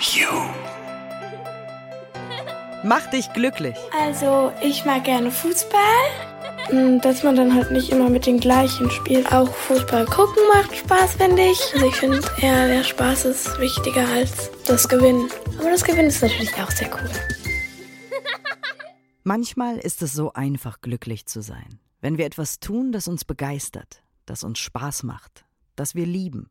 You. Mach dich glücklich. Also, ich mag gerne Fußball. Mm, Dass man dann halt nicht immer mit den gleichen spielt. Auch Fußball gucken macht Spaß, finde ich. Also ich finde eher, der Spaß ist wichtiger als das Gewinnen. Aber das Gewinnen ist natürlich auch sehr cool. Manchmal ist es so einfach, glücklich zu sein. Wenn wir etwas tun, das uns begeistert, das uns Spaß macht, das wir lieben.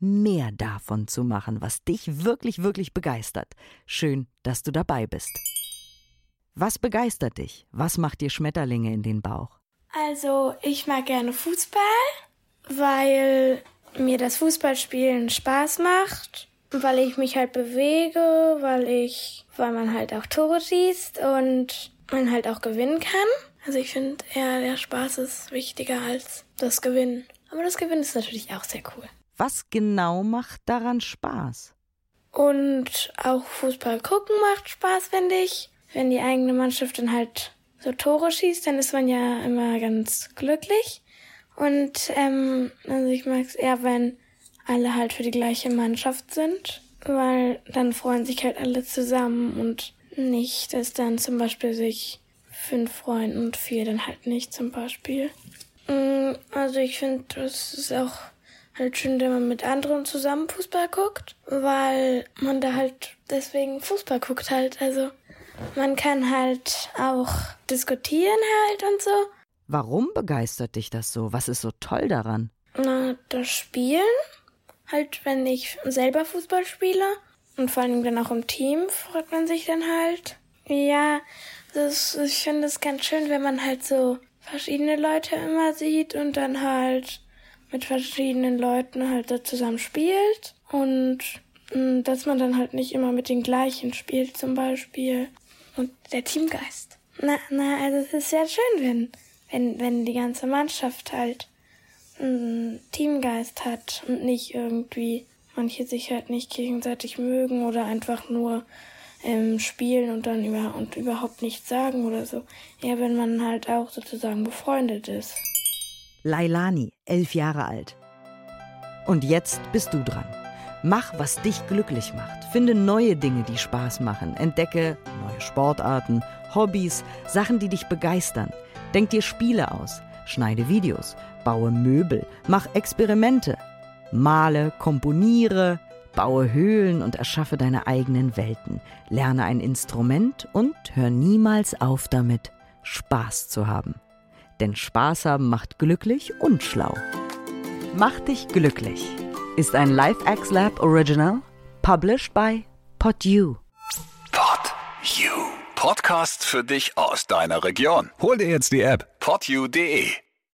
mehr davon zu machen, was dich wirklich, wirklich begeistert. Schön, dass du dabei bist. Was begeistert dich? Was macht dir Schmetterlinge in den Bauch? Also, ich mag gerne Fußball, weil mir das Fußballspielen Spaß macht, weil ich mich halt bewege, weil ich, weil man halt auch Tore schießt und man halt auch gewinnen kann. Also ich finde eher, der Spaß ist wichtiger als das Gewinnen. Aber das Gewinnen ist natürlich auch sehr cool. Was genau macht daran Spaß? Und auch Fußball gucken macht Spaß, finde ich. Wenn die eigene Mannschaft dann halt so Tore schießt, dann ist man ja immer ganz glücklich. Und ähm, also ich mag es eher, wenn alle halt für die gleiche Mannschaft sind, weil dann freuen sich halt alle zusammen und nicht, dass dann zum Beispiel sich fünf freuen und vier dann halt nicht zum Beispiel. Mm, Also ich finde, das ist auch halt schön, wenn man mit anderen zusammen Fußball guckt, weil man da halt deswegen Fußball guckt halt. Also man kann halt auch diskutieren halt und so. Warum begeistert dich das so? Was ist so toll daran? Na, das Spielen, halt wenn ich selber Fußball spiele und vor allem dann auch im Team, freut man sich dann halt. Ja, das, ich finde es ganz schön, wenn man halt so verschiedene Leute immer sieht und dann halt mit verschiedenen Leuten halt da zusammen spielt und mh, dass man dann halt nicht immer mit den gleichen spielt zum Beispiel. Und der Teamgeist. Na, na, also es ist ja schön, wenn, wenn, wenn die ganze Mannschaft halt einen Teamgeist hat und nicht irgendwie manche sich halt nicht gegenseitig mögen oder einfach nur ähm, spielen und dann über und überhaupt nichts sagen oder so. Ja, wenn man halt auch sozusagen befreundet ist. Lailani, elf Jahre alt. Und jetzt bist du dran. Mach, was dich glücklich macht. Finde neue Dinge, die Spaß machen. Entdecke neue Sportarten, Hobbys, Sachen, die dich begeistern. Denk dir Spiele aus. Schneide Videos. Baue Möbel. Mach Experimente. Male, komponiere. Baue Höhlen und erschaffe deine eigenen Welten. Lerne ein Instrument und hör niemals auf damit, Spaß zu haben. Denn Spaß haben macht glücklich und schlau. Mach dich glücklich ist ein LifeX Lab Original, published by PodU. Pod You. Podcast für dich aus deiner Region. Hol dir jetzt die App podyou.de.